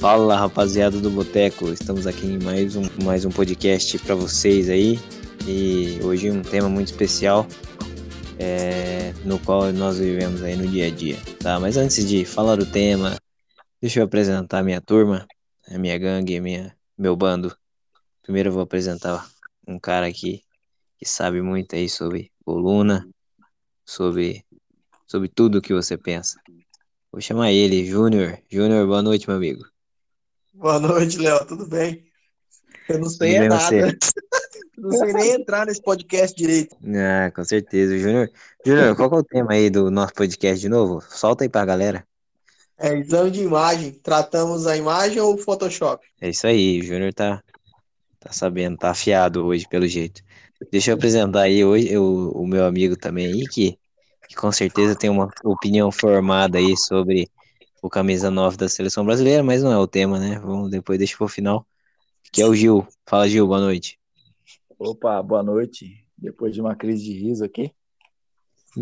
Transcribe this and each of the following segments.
Fala rapaziada do Boteco, estamos aqui em mais um, mais um podcast para vocês aí e hoje um tema muito especial é, no qual nós vivemos aí no dia a dia, tá? Mas antes de falar do tema, deixa eu apresentar a minha turma, a minha gangue, minha, meu bando. Primeiro eu vou apresentar um cara aqui que sabe muito aí sobre coluna, sobre, sobre tudo que você pensa. Vou chamar ele, Júnior. Júnior, boa noite, meu amigo. Boa noite, Léo. Tudo bem? Eu não sei é nada. não sei nem entrar nesse podcast direito. Ah, com certeza, Júnior. Júnior, qual é o tema aí do nosso podcast de novo? Solta aí pra galera. É exame de imagem. Tratamos a imagem ou o Photoshop? É isso aí, o Júnior tá, tá sabendo, tá afiado hoje, pelo jeito. Deixa eu apresentar aí hoje eu, o meu amigo também aí, que, que com certeza tem uma opinião formada aí sobre o camisa 9 da seleção brasileira, mas não é o tema, né? Vamos depois deixa pro final. Que é o Gil. Fala, Gil, boa noite. Opa, boa noite. Depois de uma crise de riso aqui.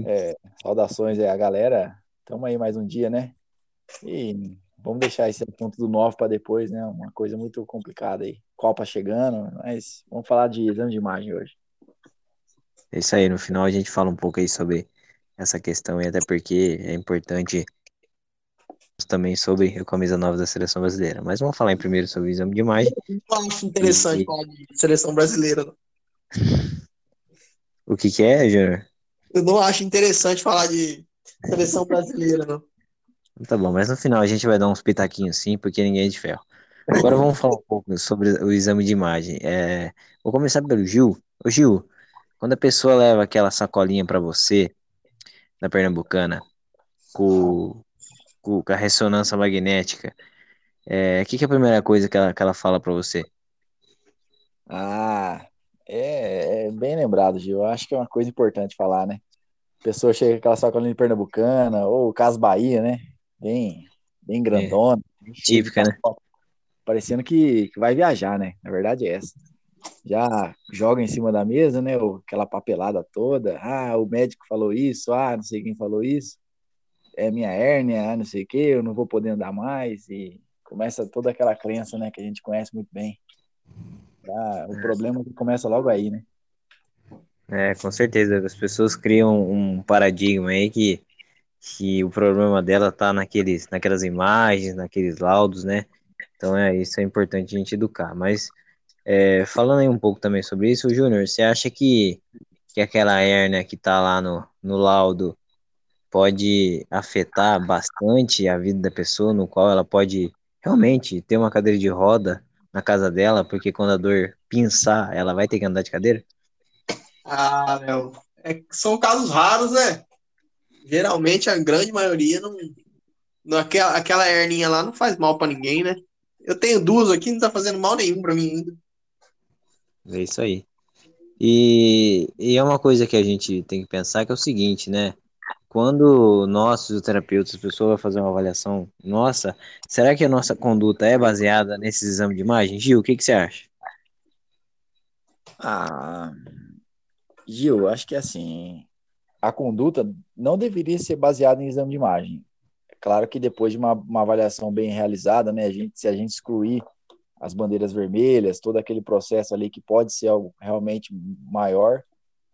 É, saudações aí a galera. Tamo aí mais um dia, né? E vamos deixar esse assunto do 9 para depois, né? Uma coisa muito complicada aí. Copa chegando, mas vamos falar de exame de imagem hoje. É isso aí, no final a gente fala um pouco aí sobre essa questão e até porque é importante também sobre a camisa nova da seleção brasileira. Mas vamos falar em primeiro sobre o exame de imagem. Eu não acho interessante e... falar de seleção brasileira. Não. O que, que é, Júnior? Eu não acho interessante falar de seleção brasileira, não. Tá bom, mas no final a gente vai dar uns pitaquinhos sim, porque ninguém é de ferro. Agora vamos falar um pouco sobre o exame de imagem. É... Vou começar pelo Gil. Ô Gil, quando a pessoa leva aquela sacolinha para você, da Pernambucana, com, com a ressonância magnética, o é, que, que, é a primeira coisa que ela, que ela fala para você? Ah, é, é, bem lembrado, Gil. Eu acho que é uma coisa importante falar, né? A pessoa chega com aquela sacolinha de Pernambucana, ou o Caso Bahia, né? Bem, bem grandona. É, típica, né? Parecendo que, que vai viajar, né? Na verdade é essa. Já joga em cima da mesa, né? Aquela papelada toda. Ah, o médico falou isso. Ah, não sei quem falou isso é minha hérnia, não sei o que, eu não vou poder andar mais, e começa toda aquela crença, né, que a gente conhece muito bem. Ah, o problema começa logo aí, né? É, com certeza, as pessoas criam um paradigma aí que, que o problema dela tá naqueles, naquelas imagens, naqueles laudos, né? Então é isso é importante a gente educar. Mas é, falando aí um pouco também sobre isso, Júnior, você acha que, que aquela hérnia que tá lá no, no laudo pode afetar bastante a vida da pessoa, no qual ela pode realmente ter uma cadeira de roda na casa dela, porque quando a dor pinçar, ela vai ter que andar de cadeira? Ah, meu, é, são casos raros, né? Geralmente a grande maioria não, não aquela, aquela herninha lá não faz mal para ninguém, né? Eu tenho duas aqui, não tá fazendo mal nenhum para mim ainda. É isso aí. E, e é uma coisa que a gente tem que pensar que é o seguinte, né? Quando nós, fisioterapeutas, a pessoa vai fazer uma avaliação nossa, será que a nossa conduta é baseada nesse exame de imagem? Gil, o que, que você acha? Ah, Gil, acho que assim, a conduta não deveria ser baseada em exame de imagem. É claro que depois de uma, uma avaliação bem realizada, né, a gente, se a gente excluir as bandeiras vermelhas, todo aquele processo ali que pode ser algo realmente maior,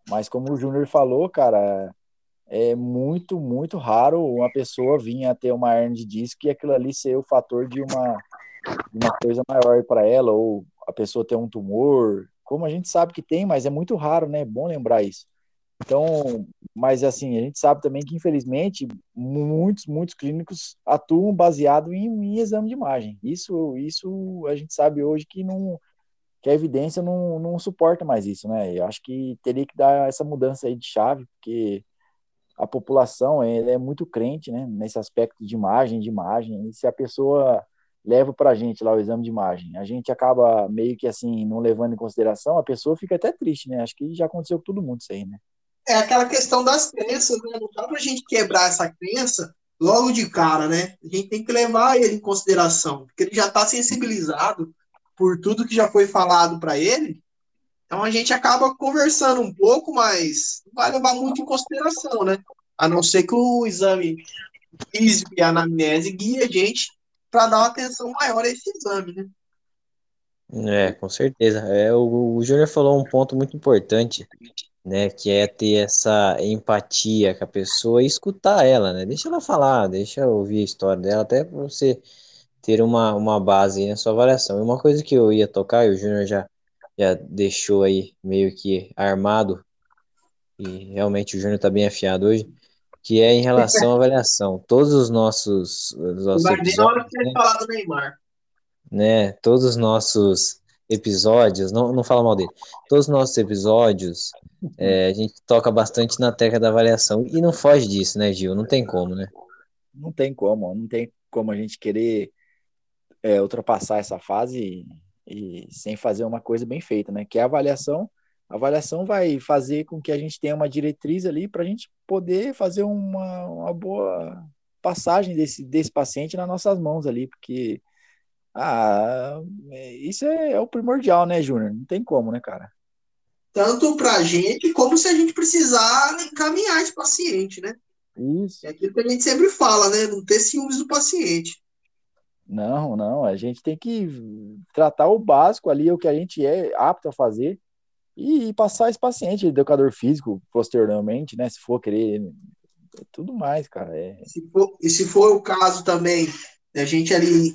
mas como o Júnior falou, cara, é muito, muito raro uma pessoa vir a ter uma hernia de disco e aquilo ali ser o fator de uma, uma coisa maior para ela, ou a pessoa ter um tumor, como a gente sabe que tem, mas é muito raro, né? É bom lembrar isso. Então, mas assim, a gente sabe também que, infelizmente, muitos, muitos clínicos atuam baseado em, em exame de imagem. Isso, isso a gente sabe hoje que não que a evidência não, não suporta mais isso, né? Eu acho que teria que dar essa mudança aí de chave, porque a população é, é muito crente, né, nesse aspecto de imagem, de imagem, e se a pessoa leva para a gente lá o exame de imagem, a gente acaba meio que assim, não levando em consideração, a pessoa fica até triste, né, acho que já aconteceu com todo mundo isso aí, né. É aquela questão das crenças, né, não dá para a gente quebrar essa crença logo de cara, né, a gente tem que levar ele em consideração, porque ele já está sensibilizado por tudo que já foi falado para ele, então a gente acaba conversando um pouco, mas não vai levar muito em consideração, né? A não ser que o exame físico e a anamnese guie a gente para dar uma atenção maior a esse exame, né? É, com certeza. É, o, o Júnior falou um ponto muito importante, né? Que é ter essa empatia com a pessoa e escutar ela, né? Deixa ela falar, deixa eu ouvir a história dela, até para você ter uma, uma base aí na sua avaliação. E uma coisa que eu ia tocar, e o Júnior já, já deixou aí meio que armado, e realmente o Júnior está bem afiado hoje, que é em relação à avaliação. Todos os nossos, os nossos episódios, hora que né? falar do Neymar né? Todos os nossos episódios, não, não fala mal dele, todos os nossos episódios, é, a gente toca bastante na tecla da avaliação e não foge disso, né, Gil? Não tem como, né? Não tem como, não tem como a gente querer é, ultrapassar essa fase e, sem fazer uma coisa bem feita, né? Que é a avaliação. A avaliação vai fazer com que a gente tenha uma diretriz ali para a gente poder fazer uma, uma boa passagem desse, desse paciente nas nossas mãos ali, porque ah, isso é, é o primordial, né, Júnior? Não tem como, né, cara? Tanto para a gente, como se a gente precisar encaminhar esse paciente, né? Isso. É aquilo que a gente sempre fala, né? Não ter ciúmes do paciente. Não, não. A gente tem que tratar o básico ali, o que a gente é apto a fazer, e, passar esse paciente, educador físico, posteriormente, né? Se for querer, tudo mais, cara. É... Se for, e se for o caso também, a gente ali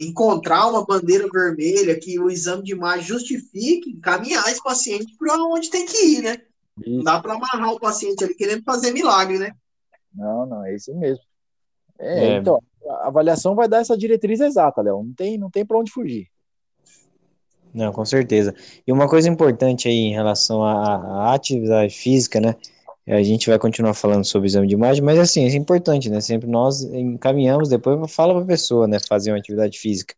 encontrar uma bandeira vermelha que o exame de imagem justifique, encaminhar esse paciente para onde tem que ir, né? Não dá para amarrar o paciente ali querendo fazer milagre, né? Não, não, é isso mesmo. É, é. Então, a avaliação vai dar essa diretriz exata, Léo. Não tem, não tem para onde fugir. Não, com certeza. E uma coisa importante aí em relação à, à atividade física, né? A gente vai continuar falando sobre o exame de imagem, mas assim, é importante, né? Sempre nós encaminhamos, depois fala para a pessoa, né? Fazer uma atividade física.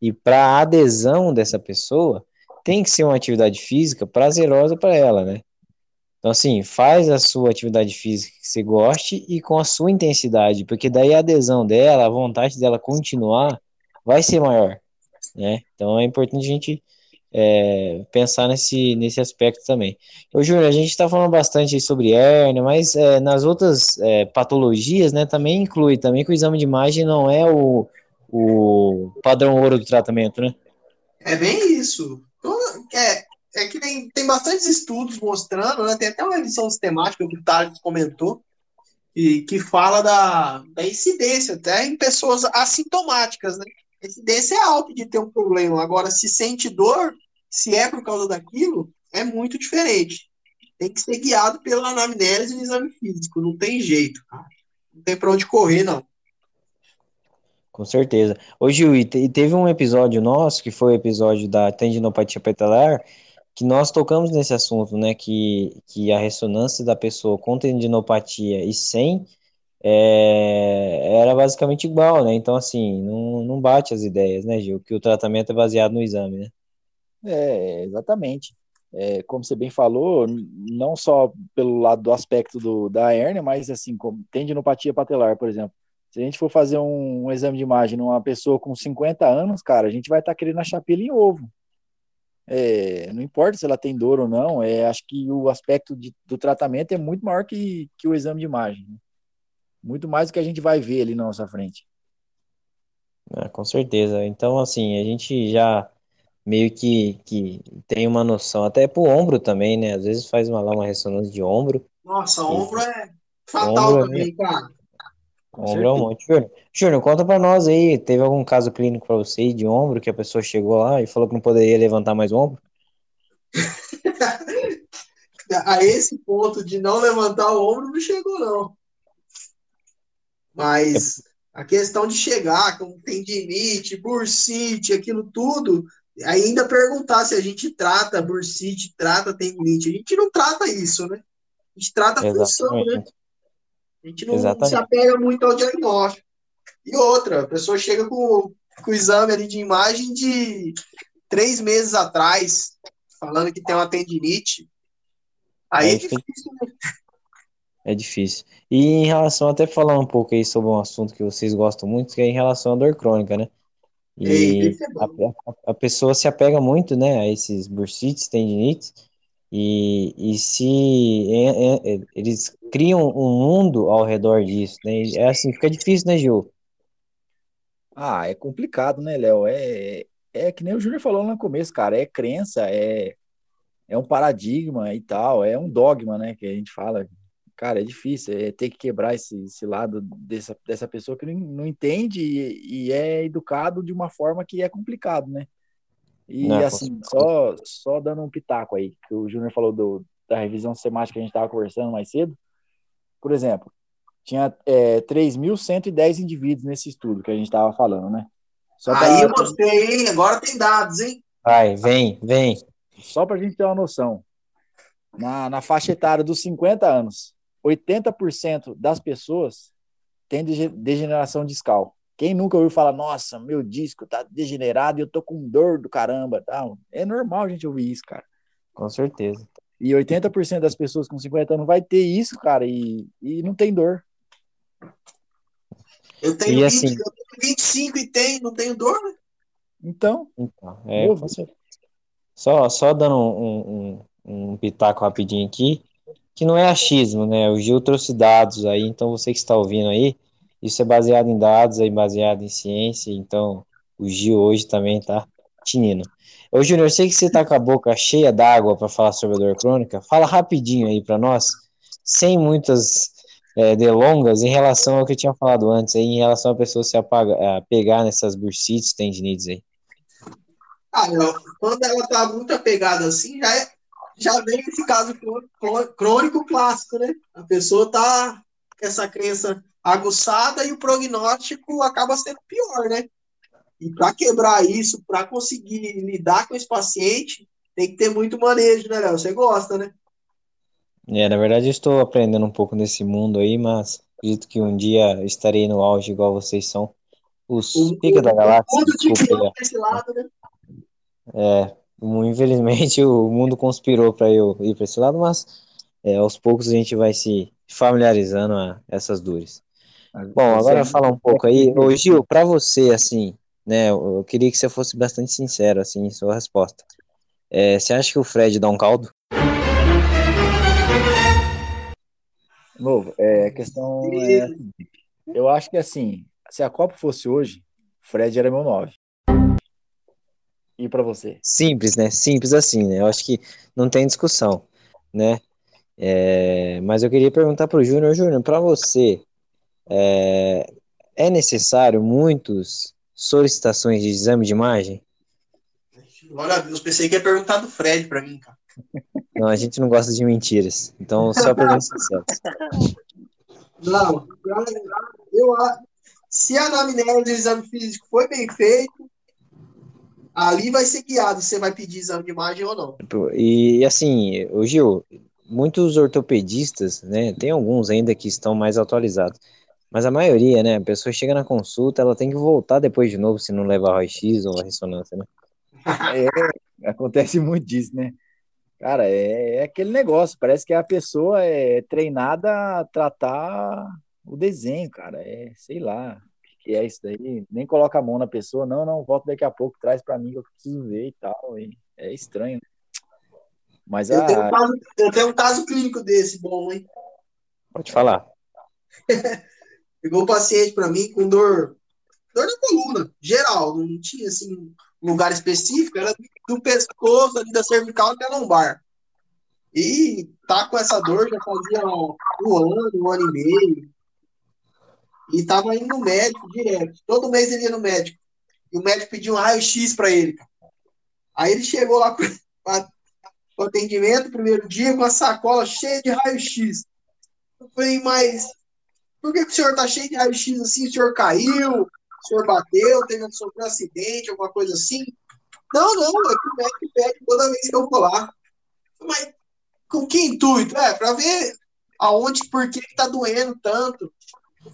E para a adesão dessa pessoa, tem que ser uma atividade física prazerosa para ela, né? Então, assim, faz a sua atividade física que você goste e com a sua intensidade, porque daí a adesão dela, a vontade dela continuar, vai ser maior, né? Então, é importante a gente é, pensar nesse, nesse aspecto também. Ô, Júnior, a gente está falando bastante sobre hérnia, mas é, nas outras é, patologias, né, também inclui também que o exame de imagem não é o, o padrão ouro do tratamento, né? É bem isso. É, é que tem, tem bastantes estudos mostrando, né, tem até uma revisão sistemática que o Thales comentou, e, que fala da, da incidência até em pessoas assintomáticas, né? a incidência é alta de ter um problema. Agora, se sente dor, se é por causa daquilo, é muito diferente. Tem que ser guiado pela anamnese e exame físico. Não tem jeito, cara. Não tem para onde correr, não. Com certeza. Ô, Gil, e teve um episódio nosso, que foi o episódio da tendinopatia patelar, que nós tocamos nesse assunto, né? Que, que a ressonância da pessoa com tendinopatia e sem é, era basicamente igual, né? Então, assim, não, não bate as ideias, né, Gil? Que o tratamento é baseado no exame, né? É, exatamente. É, como você bem falou, não só pelo lado do aspecto do, da hérnia, mas assim, como tendinopatia patelar, por exemplo. Se a gente for fazer um, um exame de imagem numa pessoa com 50 anos, cara, a gente vai estar tá querendo achar pelo em ovo. É, não importa se ela tem dor ou não, é, acho que o aspecto de, do tratamento é muito maior que, que o exame de imagem. Né? muito mais do que a gente vai ver ali na nossa frente. É, com certeza. Então, assim, a gente já meio que, que tem uma noção, até pro ombro também, né? Às vezes faz uma, lá uma ressonância de ombro. Nossa, ombro é fatal ombro, é também, cara. Ombro é um monte. Júnior, Júnior, conta pra nós aí, teve algum caso clínico pra você de ombro, que a pessoa chegou lá e falou que não poderia levantar mais o ombro? a esse ponto de não levantar o ombro não chegou, não. Mas a questão de chegar com tendinite, bursite, aquilo tudo, ainda perguntar se a gente trata bursite, trata tendinite. A gente não trata isso, né? A gente trata a função, né? A gente não Exatamente. se apega muito ao diagnóstico. E outra, a pessoa chega com, com o exame ali de imagem de três meses atrás, falando que tem uma tendinite. Aí é, é difícil, né? É difícil. E em relação, até falar um pouco aí sobre um assunto que vocês gostam muito, que é em relação à dor crônica, né? E é a, a, a, pessoa se apega muito, né, a esses bursites, tendinites, e, e se é, é, eles criam um mundo ao redor disso, né? É assim, fica difícil, né, Gil? Ah, é complicado, né, Léo? É, é que nem o Júnior falou no começo, cara. É crença, é, é um paradigma e tal, é um dogma, né? Que a gente fala. Cara, é difícil, é ter que quebrar esse, esse lado dessa, dessa pessoa que não, não entende e, e é educado de uma forma que é complicado, né? E Não, assim, só, só dando um pitaco aí, que o Júnior falou do, da revisão sistemática que a gente estava conversando mais cedo. Por exemplo, tinha é, 3.110 indivíduos nesse estudo que a gente estava falando, né? Só pra, Aí eu gostei, hein? Agora tem dados, hein? Vai, vem, vem. só para a gente ter uma noção. Na, na faixa etária dos 50 anos, 80% das pessoas têm dege- degeneração discal. Quem nunca ouviu falar, nossa, meu disco tá degenerado e eu tô com dor do caramba, tal. É normal a gente ouvir isso, cara. Com certeza. E 80% das pessoas com 50 anos vai ter isso, cara, e, e não tem dor. Eu tenho, E 20, assim- eu tenho 25 e tenho, não tenho dor, né? Então, Então, é. Só, só dando um, um, um pitaco rapidinho aqui, que não é achismo, né? O Gil trouxe dados aí, então você que está ouvindo aí, isso é baseado em dados, aí baseado em ciência, então o Gil hoje também tá tinindo. Ô, Júnior, eu sei que você tá com a boca cheia d'água para falar sobre a dor crônica, fala rapidinho aí para nós, sem muitas é, delongas, em relação ao que eu tinha falado antes, aí, em relação a pessoa se apaga, a pegar nessas bursites, tendinites aí. Ah, quando ela tá muito apegada assim, já, é, já vem esse caso crô- crô- crônico clássico, né? A pessoa tá com essa crença aguçada e o prognóstico acaba sendo pior, né? E para quebrar isso, para conseguir lidar com esse paciente, tem que ter muito manejo, né, Léo? Você gosta, né? É, na verdade, eu estou aprendendo um pouco nesse mundo aí, mas acredito que um dia eu estarei no auge igual vocês são. Os O, pica da o galáxia, mundo te desculpa esse lado, né? é, infelizmente o mundo conspirou para eu ir para esse lado, mas é, aos poucos a gente vai se familiarizando a essas dores. Bom, agora fala um pouco aí, ô Gil, para você, assim, né, eu queria que você fosse bastante sincero, assim, em sua resposta. É, você acha que o Fred dá um caldo? novo, é, a questão é, eu acho que assim, se a Copa fosse hoje, Fred era meu 9. E para você? Simples, né? Simples assim, né? Eu acho que não tem discussão, né? É, mas eu queria perguntar para o Júnior, Júnior, para você, é, é necessário muitas solicitações de exame de imagem? Glória a Deus, pensei que ia perguntar do Fred pra mim, cara. Não, a gente não gosta de mentiras, então só perguntas sinceras. Não, eu, se a anamnese do exame físico foi bem feito, ali vai ser guiado se você vai pedir exame de imagem ou não. E assim, o Gil, muitos ortopedistas, né? Tem alguns ainda que estão mais atualizados, mas a maioria, né? A pessoa chega na consulta, ela tem que voltar depois de novo se não levar raio-x ou a ressonância, né? É, acontece muito disso, né? Cara, é, é aquele negócio, parece que a pessoa é treinada a tratar o desenho, cara. É, sei lá, o que é isso daí. Nem coloca a mão na pessoa, não, não, volta daqui a pouco, traz pra mim que eu preciso ver e tal. e é estranho, né? Mas Eu tenho, um a, caso, eu tenho um caso clínico desse bom, hein? Pode falar. Pegou um paciente pra mim com dor, dor na coluna, geral, não tinha assim lugar específico, era do pescoço, ali da cervical até a lombar. E tá com essa dor já fazia um, ano, um ano e meio. E tava indo no médico direto. Todo mês ele ia no médico. E o médico pediu um raio-x pra ele. Aí ele chegou lá para o atendimento, primeiro dia, com a sacola cheia de raio-x. Eu falei, mas por que, que o senhor tá cheio de raio-x assim? O senhor caiu? O senhor bateu? Teve sofreu um acidente, alguma coisa assim? Não, não, é que o médico pede toda vez que eu vou lá. Mas com que intuito? É, para ver aonde, por que, tá doendo tanto.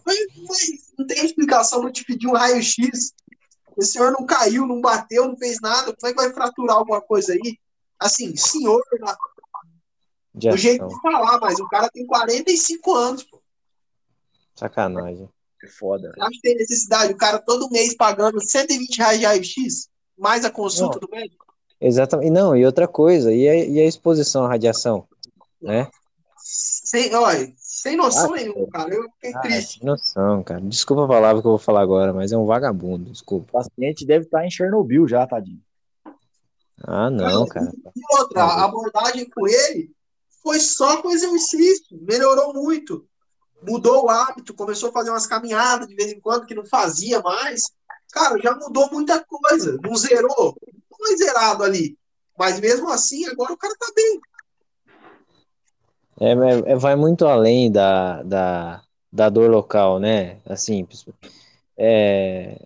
Mas, mas não tem explicação não te pedir um raio-x. O senhor não caiu, não bateu, não fez nada. Como é que vai fraturar alguma coisa aí? Assim, senhor, na- De do jeito de falar, mas o cara tem 45 anos. Pô. Sacanagem. é foda, acha que tem necessidade? O cara todo mês pagando 120 reais de raio-x, mais a consulta do médico? Exatamente. E Não, e outra coisa, e a, e a exposição à radiação, né? sem, olha, sem noção nenhuma, cara. Eu fiquei Ah, triste. sem noção, cara. Desculpa a palavra que eu vou falar agora, mas é um vagabundo, desculpa. O paciente deve estar em Chernobyl já, tadinho. Ah, não, cara. E outra, a abordagem com ele foi só com exercício, melhorou muito. Mudou o hábito, começou a fazer umas caminhadas de vez em quando que não fazia mais. Cara, já mudou muita coisa. Não zerou, não foi zerado ali. Mas mesmo assim, agora o cara tá bem. É, é- vai muito além da, da, da dor local, né? Assim, é,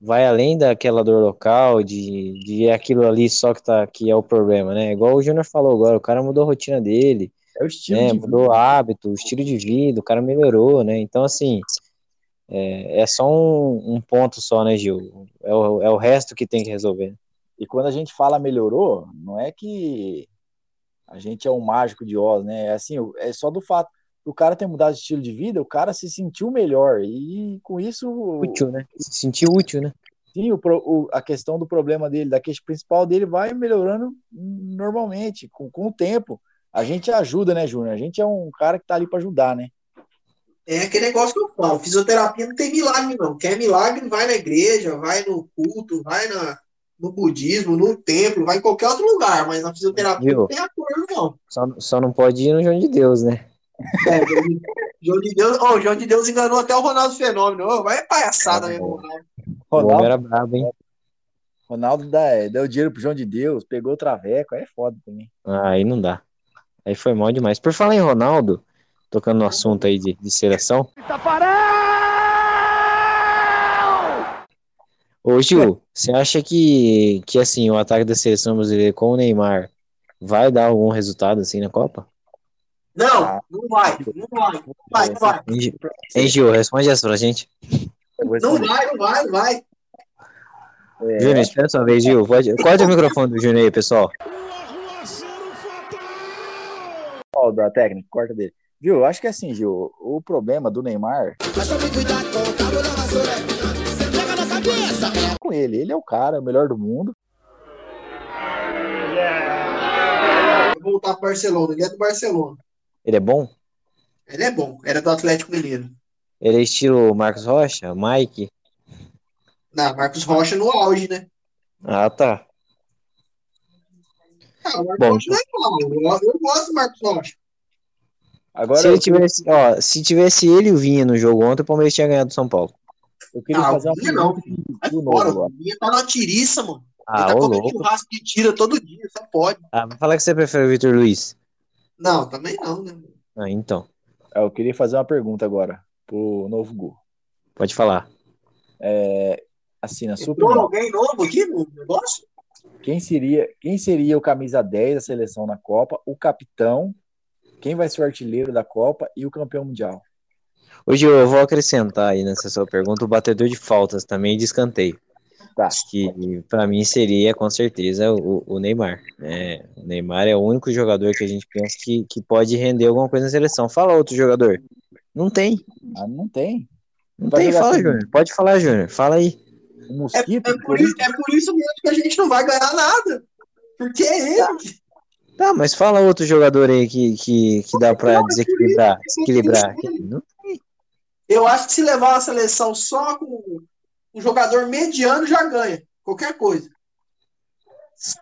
vai além daquela dor local, de, de aquilo ali só que, tá, que é o problema, né? Igual o Júnior falou agora, o cara mudou a rotina dele, É o estilo de Mudou o hábito, o estilo de vida, o cara melhorou, né? Então, assim, é, é só um, um ponto só, né, Gil? É o, é o resto que tem que resolver. E quando a gente fala melhorou, não é que a gente é um mágico de Oz, né? É assim, é só do fato do cara ter mudado de estilo de vida, o cara se sentiu melhor. E com isso, Útil, né? Se sentir útil, né? sim, o, pro- o- a questão do problema dele, da queixa principal dele, vai melhorando normalmente, com, com o tempo. A gente ajuda, né, Júnior? A gente é um cara que tá ali para ajudar, né? É aquele negócio que eu falo, fisioterapia não tem milagre, não. Quer milagre, vai na igreja, vai no culto, vai na, no budismo, no templo, vai em qualquer outro lugar, mas na fisioterapia Viu? não tem acordo, não. Só, só não pode ir no João de Deus, né? É, João de Deus, oh, João de Deus enganou até o Ronaldo Fenômeno. Ô, vai palhaçada Ah, mesmo. Ronaldo. Homem Ronaldo, era brabo, hein? Ronaldo dá, deu dinheiro pro João de Deus, pegou o traveco, aí é foda também. Ah, aí não dá. Aí foi mal demais. Por falar em Ronaldo, tocando no assunto aí de, de seleção. Ô Gil, você acha que, que assim, o ataque da seleção brasileira com o Neymar vai dar algum resultado assim na Copa? Não, não vai, não vai, não vai, não vai. Hein, Gil? Responde essa pra gente. Não vai, não vai, não vai. É, Júnior, espera sua vez, Gil. Pode, corta o microfone do Júnior aí, pessoal. Da técnica, corta dele. Viu? Acho que assim, Gil, o problema do Neymar é com ele. Ele é o cara, o melhor do mundo. Vou voltar pro Barcelona, ele é do Barcelona. Ele é bom? Ele é bom, era do Atlético Mineiro. Ele é estilo Marcos Rocha, Mike? Não, Marcos Rocha no auge, né? Ah, tá. Ah, o Marcos Bom, Rocha é. Eu, eu gosto do Marcos Rocha. Agora se ele eu, tivesse, ó, se tivesse ele e o Vinha no jogo ontem, o Palmeiras tinha ganhado do São Paulo. eu queria Ah, fazer uma Vinha não. pergunta Vai fora, o agora. Vinha tá na tiriça, mano. ele Ah, tá ô comendo louco. churrasco de tira todo dia, só pode. Ah, vai falar que você prefere o Vitor Luiz. Não, também não, né? Ah, então. É, Eu queria fazer uma pergunta agora pro novo Gu. Pode falar. É, assim, na sua opinião, alguém novo aqui no negócio? Quem seria, quem seria o camisa 10 da seleção na Copa, o capitão, quem vai ser o artilheiro da Copa e o campeão mundial? Hoje eu vou acrescentar aí nessa sua pergunta o batedor de faltas também de escanteio. Tá. Acho que para mim seria com certeza o, o Neymar. né? o Neymar é o único jogador que a gente pensa que, que pode render alguma coisa na seleção. Fala outro jogador. Não tem. Ah, não tem. Não Vai tem. Fala, Júnior. Pode falar, Júnior. Fala aí. O É, Mosquito, é, por isso, é por isso mesmo que a gente não vai ganhar nada. Porque é ele. Tá, mas fala outro jogador aí que, que, que dá pra Não, é desequilibrar. que- Não Eu acho que se levar a seleção só com um jogador mediano já ganha. Qualquer coisa.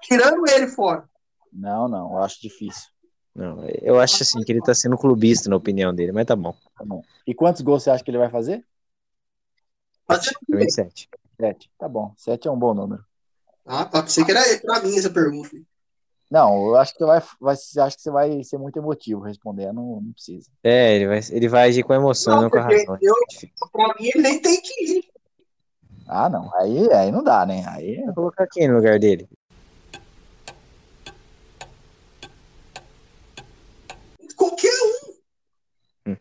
Tirando ele fora. Não, não, eu acho difícil. Não, eu acho assim que ele tá sendo clubista na opinião dele, mas tá bom. Tá bom. E quantos gols você acha que ele vai fazer? Quê? 27. Sete. Tá bom. Sete é um bom número. Ah, tá. Pensei que era pra mim essa pergunta. Não, eu acho que você vai, vai, acho que você vai ser muito emotivo respondendo, não, não precisa. É, ele vai, ele vai agir com emoção, Não, não, com a razão. eu- Pra mim, ele nem tem que ir. Ah, não. Aí, aí não dá, né? Aí Vou colocar quem no lugar dele? Qualquer um.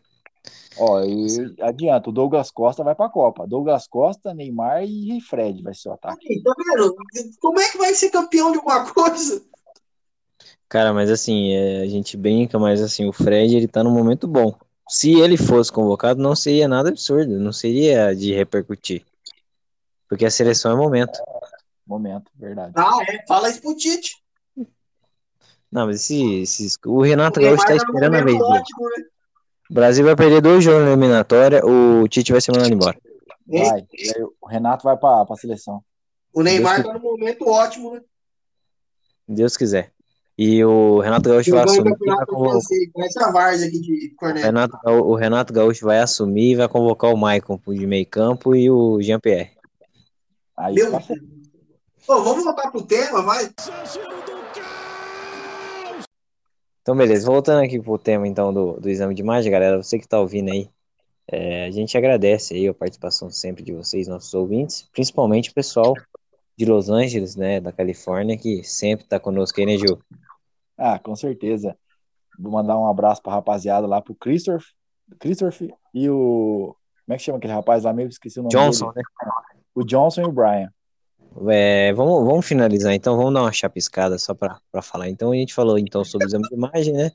Ó, e adianta, o Douglas Costa vai pra Copa. Douglas Costa, Neymar e Fred vai ser o ataque. Tá vendo? Como é que vai ser campeão de alguma coisa? Cara, mas assim, é, a gente brinca, mas assim, o Fred, ele tá num momento bom. Se ele fosse convocado, não seria nada absurdo, não seria de repercutir. Porque a seleção é momento. Momento, verdade. Ah, é. Fala isso pro Tite. Não, mas esse, esse- o Renato Gaúcho tá esperando a vez momento dele. ótimo, né? O Brasil vai perder dois jogos na eliminatória, o Tite vai ser mandado embora. Vai. O Renato vai para a seleção. O Neymar Deus tá num momento ótimo, né? Deus quiser. E o Renato Gaúcho vai assumir vai convocar. Renato, o Renato Gaúcho vai assumir e vai convocar o Maicon de meio campo e o Jean-Pierre. Aí Meu tá. Pô, vamos voltar pro tema, vai? Então, beleza. Voltando aqui pro tema, então, do, do exame de imagem, galera. Você que tá ouvindo aí, é, a gente agradece aí a participação sempre de vocês, nossos ouvintes, principalmente o pessoal de Los Angeles, né, da Califórnia, que sempre tá conosco aí, né, Gil? Ah, com certeza. Vou mandar um abraço pra rapaziada lá pro Christopher, Christopher e o. Como é que chama aquele rapaz lá mesmo? Esqueci o nome Johnson, dele. né? O Johnson e o Brian. É, vamos, vamos finalizar, então, vamos dar uma chapiscada só para falar. Então, a gente falou então sobre o exame de imagem, né?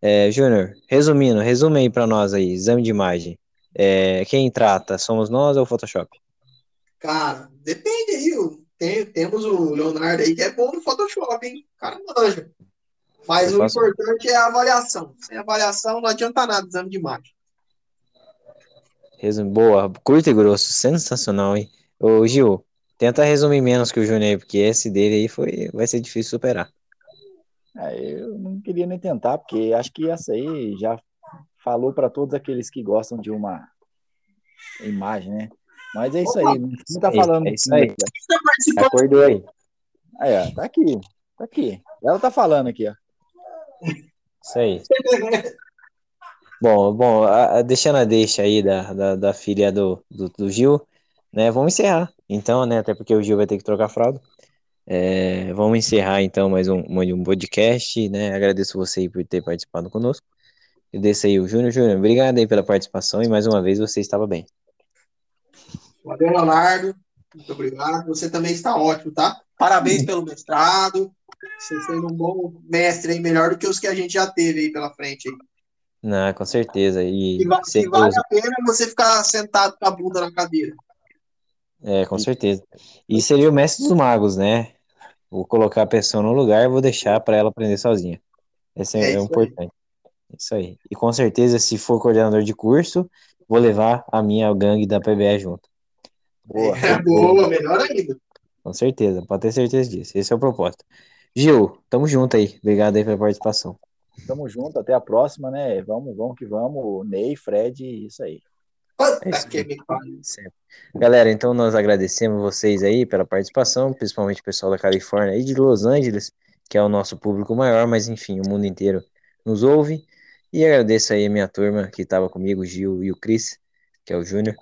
É, Júnior, resumindo, resume aí para nós aí, exame de imagem. É, quem trata, somos nós ou o Photoshop? Cara, depende aí. Tem, temos o Leonardo aí que é bom no Photoshop, hein? O cara manja. Mas Eu o faço- importante é a avaliação. Sem avaliação não adianta nada exame de imagem. Resume, boa, curto e grosso, sensacional, hein? Ô, Gil, tenta resumir menos que o Júnior aí, porque esse dele aí foi, vai ser difícil superar. É, eu não queria nem tentar, porque acho que essa aí já falou para todos aqueles que gostam de uma imagem, né? Mas é isso aí. Não tá É falando. é isso aí. Você participou Acordou aí. Aí, ó, tá aqui. Tá aqui. Ela tá falando aqui, ó. Isso aí. Bom, bom, a- a- deixando a deixa aí da, da, da filha do, do, do Gil, né? Vamos encerrar. Então, né? Até porque o Gil vai ter que trocar a fralda. É, vamos encerrar então mais um, um podcast, né? Agradeço você aí por ter participado conosco. Agradeço aí o Júnior. Júnior, obrigado aí pela participação e mais uma vez você estava bem. Valeu, Leonardo. Muito obrigado. Você também está ótimo, tá? Parabéns pelo mestrado. Você sendo um bom mestre aí, melhor do que os que a gente já teve aí pela frente. Aí. Não, com certeza. E E, e vale a pena você ficar sentado com a bunda na cadeira. É, com certeza. E seria o mestre dos magos, né? Vou colocar a pessoa no lugar e vou deixar para ela aprender sozinha. Esse é, É é isso aí. importante. Isso aí. E com certeza, se for coordenador de curso, vou levar a minha gangue da PBE junto. Boa. É boa, melhor ainda. Com certeza, pode ter certeza disso. Esse é o propósito. Gil, tamo junto aí. Obrigado aí pela participação. Tamo junto, até a próxima, né? Vamos, vamos que vamos. Ney, Fred, isso aí. Galera, então nós agradecemos vocês aí pela participação, principalmente o pessoal da Califórnia e de Los Angeles, que é o nosso público maior, mas enfim, o mundo inteiro nos ouve. E agradeço aí a minha turma que estava comigo, o Gil e o Cris, que é o Júnior,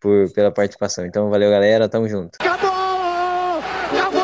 por, pela participação. Então, valeu, galera, tamo junto. Acabou! Acabou!